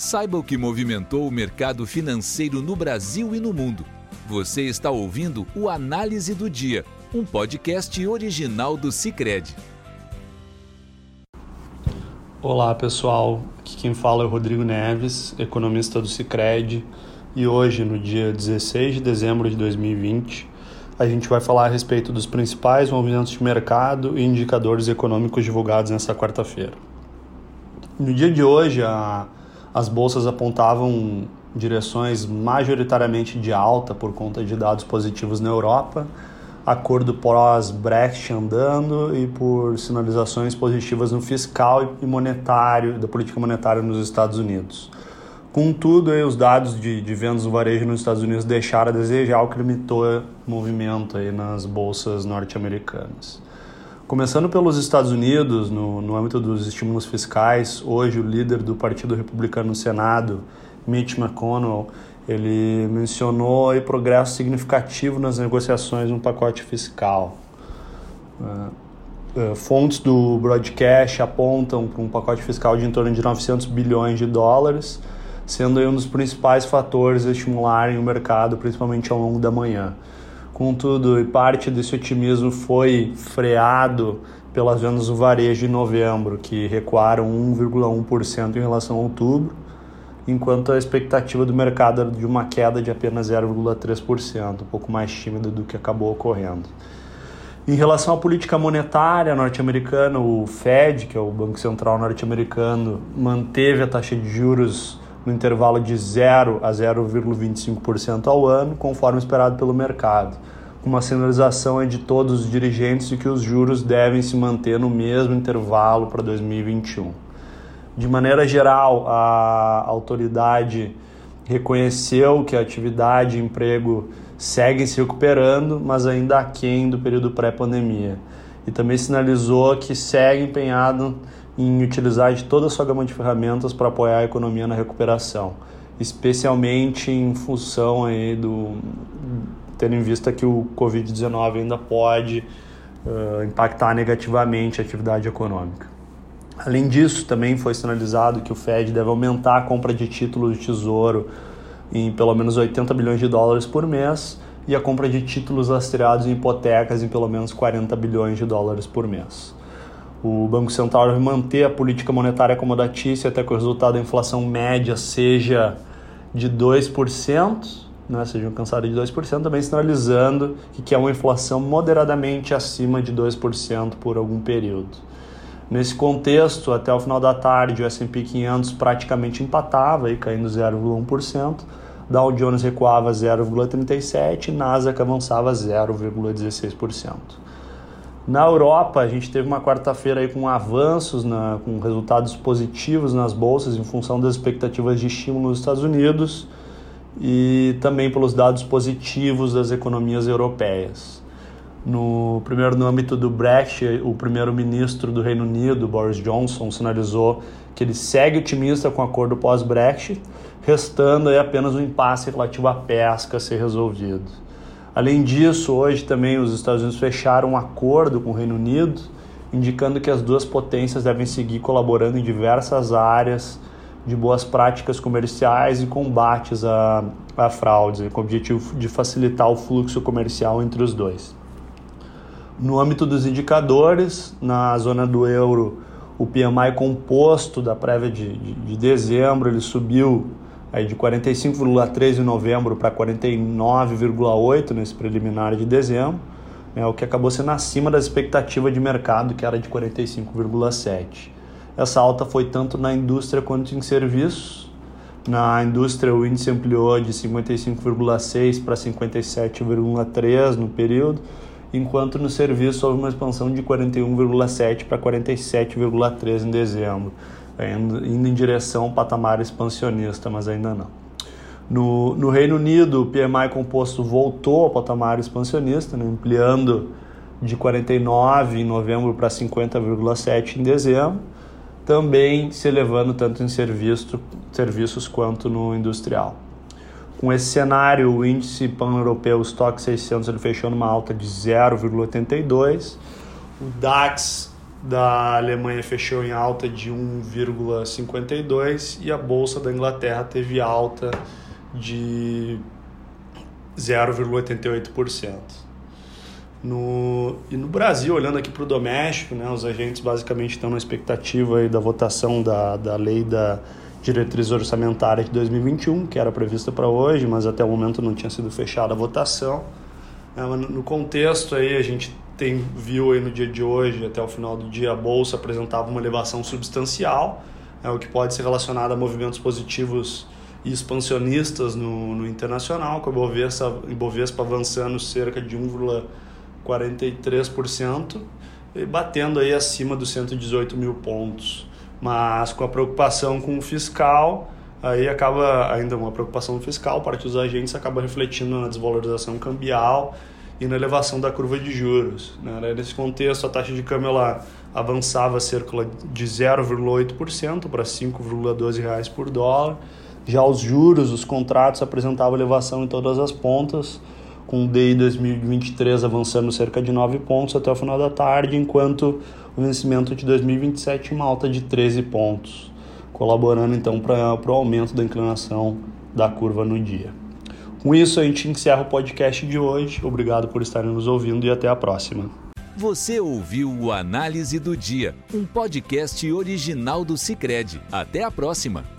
Saiba o que movimentou o mercado financeiro no Brasil e no mundo. Você está ouvindo o Análise do Dia, um podcast original do Cicred. Olá pessoal, aqui quem fala é o Rodrigo Neves, economista do Cicred, e hoje, no dia 16 de dezembro de 2020, a gente vai falar a respeito dos principais movimentos de mercado e indicadores econômicos divulgados nesta quarta-feira. No dia de hoje, a as bolsas apontavam direções majoritariamente de alta por conta de dados positivos na Europa, acordo pós-Brexit andando e por sinalizações positivas no fiscal e monetário, da política monetária nos Estados Unidos. Contudo, os dados de, de vendas no varejo nos Estados Unidos deixaram a desejar, o que limitou movimento aí nas bolsas norte-americanas. Começando pelos Estados Unidos, no, no âmbito dos estímulos fiscais, hoje o líder do Partido Republicano no Senado, Mitch McConnell, ele mencionou aí progresso significativo nas negociações no pacote fiscal. Uh, uh, fontes do broadcast apontam para um pacote fiscal de em torno de 900 bilhões de dólares, sendo aí um dos principais fatores a estimularem o mercado, principalmente ao longo da manhã. Contudo, parte desse otimismo foi freado pelas vendas do varejo em novembro, que recuaram 1,1% em relação a outubro, enquanto a expectativa do mercado era de uma queda de apenas 0,3%, um pouco mais tímida do que acabou ocorrendo. Em relação à política monetária norte-americana, o Fed, que é o Banco Central norte-americano, manteve a taxa de juros no intervalo de 0 a 0,25% ao ano, conforme esperado pelo mercado. Uma sinalização de todos os dirigentes de que os juros devem se manter no mesmo intervalo para 2021. De maneira geral, a autoridade reconheceu que a atividade e emprego seguem se recuperando, mas ainda aquém do período pré-pandemia. E também sinalizou que segue empenhado em utilizar de toda a sua gama de ferramentas para apoiar a economia na recuperação, especialmente em função aí do tendo em vista que o Covid-19 ainda pode uh, impactar negativamente a atividade econômica. Além disso, também foi sinalizado que o Fed deve aumentar a compra de títulos de tesouro em pelo menos 80 bilhões de dólares por mês e a compra de títulos lastreados em hipotecas em pelo menos 40 bilhões de dólares por mês. O Banco Central deve manter a política monetária acomodatícia até que o resultado da inflação média seja de 2%, né, seja alcançado de 2%, também sinalizando que quer uma inflação moderadamente acima de 2% por algum período. Nesse contexto, até o final da tarde, o S&P 500 praticamente empatava, aí, caindo 0,1%, Dow Jones recuava 0,37% e Nasdaq avançava 0,16%. Na Europa, a gente teve uma quarta-feira aí com avanços, na, com resultados positivos nas bolsas em função das expectativas de estímulo nos Estados Unidos e também pelos dados positivos das economias europeias. No primeiro no âmbito do Brexit, o primeiro-ministro do Reino Unido, Boris Johnson, sinalizou que ele segue otimista com o acordo pós-Brexit, restando aí apenas um impasse relativo à pesca a ser resolvido. Além disso, hoje também os Estados Unidos fecharam um acordo com o Reino Unido, indicando que as duas potências devem seguir colaborando em diversas áreas de boas práticas comerciais e combates a, a fraudes, com o objetivo de facilitar o fluxo comercial entre os dois. No âmbito dos indicadores, na zona do euro, o PMI composto da prévia de, de, de dezembro ele subiu aí de 45,3 em novembro para 49,8 nesse preliminar de dezembro, né, o que acabou sendo acima da expectativa de mercado, que era de 45,7. Essa alta foi tanto na indústria quanto em serviços. Na indústria, o índice ampliou de 55,6 para 57,3 no período, enquanto no serviço houve uma expansão de 41,7 para 47,3 em dezembro indo, em direção a um patamar expansionista, mas ainda não. No, no Reino Unido, o PMI composto voltou ao patamar expansionista, né, ampliando de 49 em novembro para 50,7 em dezembro, também se elevando tanto em serviço, serviços quanto no industrial. Com esse cenário, o índice pan-europeu, o Stock 600, ele fechou numa alta de 0,82, o DAX da Alemanha fechou em alta de 1,52 e a bolsa da Inglaterra teve alta de 0,88%. No, e no Brasil, olhando aqui para o doméstico, né, os agentes basicamente estão na expectativa aí da votação da, da lei da diretriz orçamentária de 2021, que era prevista para hoje, mas até o momento não tinha sido fechada a votação. É, no contexto aí, a gente tem, viu aí no dia de hoje, até o final do dia, a Bolsa apresentava uma elevação substancial, é, o que pode ser relacionado a movimentos positivos e expansionistas no, no internacional, com a Ibovespa, Ibovespa avançando cerca de 1,43% e batendo aí acima dos 118 mil pontos. Mas com a preocupação com o fiscal, aí acaba ainda uma preocupação fiscal, parte dos agentes acaba refletindo na desvalorização cambial e na elevação da curva de juros. Né? Nesse contexto, a taxa de câmbio ela avançava cerca de 0,8% para R$ 5,12 por dólar. Já os juros, os contratos apresentavam elevação em todas as pontas, com o DI 2023 avançando cerca de 9 pontos até o final da tarde, enquanto o vencimento de 2027 uma alta de 13 pontos, colaborando então para o aumento da inclinação da curva no dia. Com isso, a gente encerra o podcast de hoje. Obrigado por estarem nos ouvindo e até a próxima. Você ouviu o Análise do Dia, um podcast original do Cicred. Até a próxima!